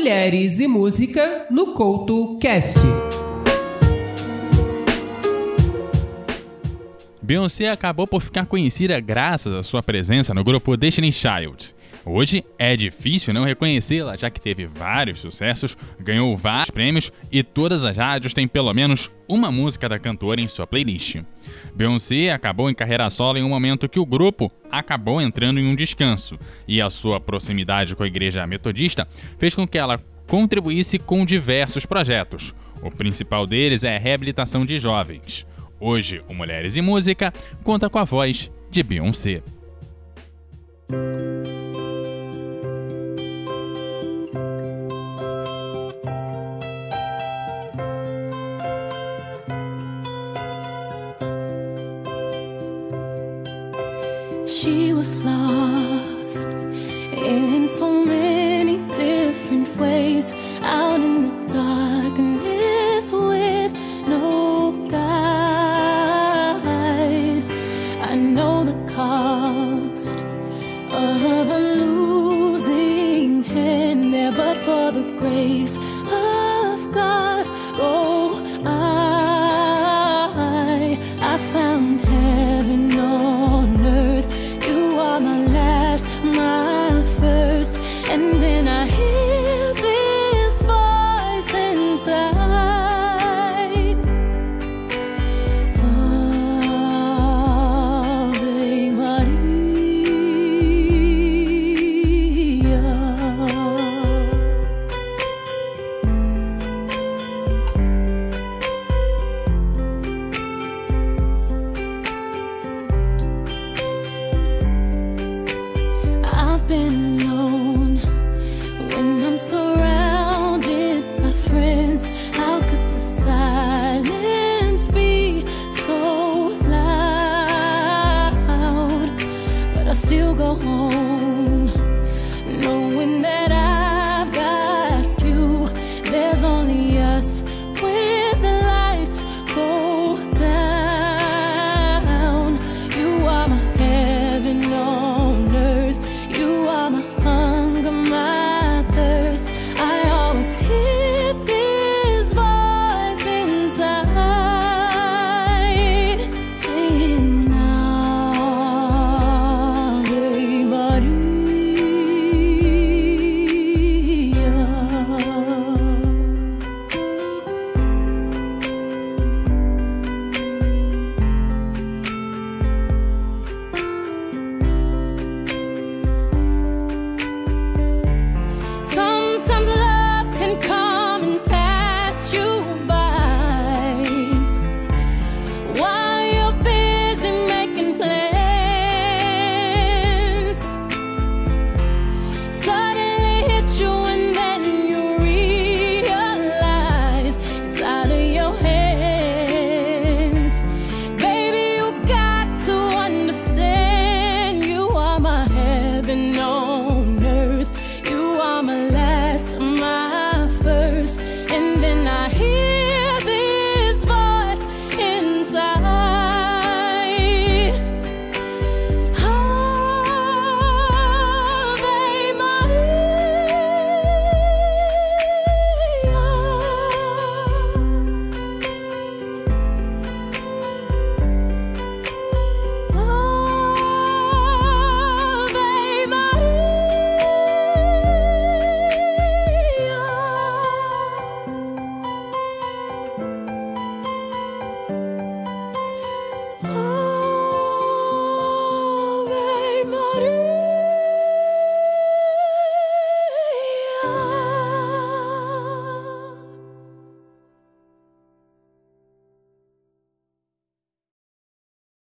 Mulheres e Música no Couto Cast. Beyoncé acabou por ficar conhecida graças à sua presença no grupo Destiny Child. Hoje é difícil não reconhecê-la, já que teve vários sucessos, ganhou vários prêmios e todas as rádios têm pelo menos uma música da cantora em sua playlist. Beyoncé acabou em carreira solo em um momento que o grupo acabou entrando em um descanso, e a sua proximidade com a igreja metodista fez com que ela contribuísse com diversos projetos. O principal deles é a reabilitação de jovens. Hoje, o Mulheres e Música conta com a voz de Beyoncé. She was lost in so many the grace of God. been known. When I'm so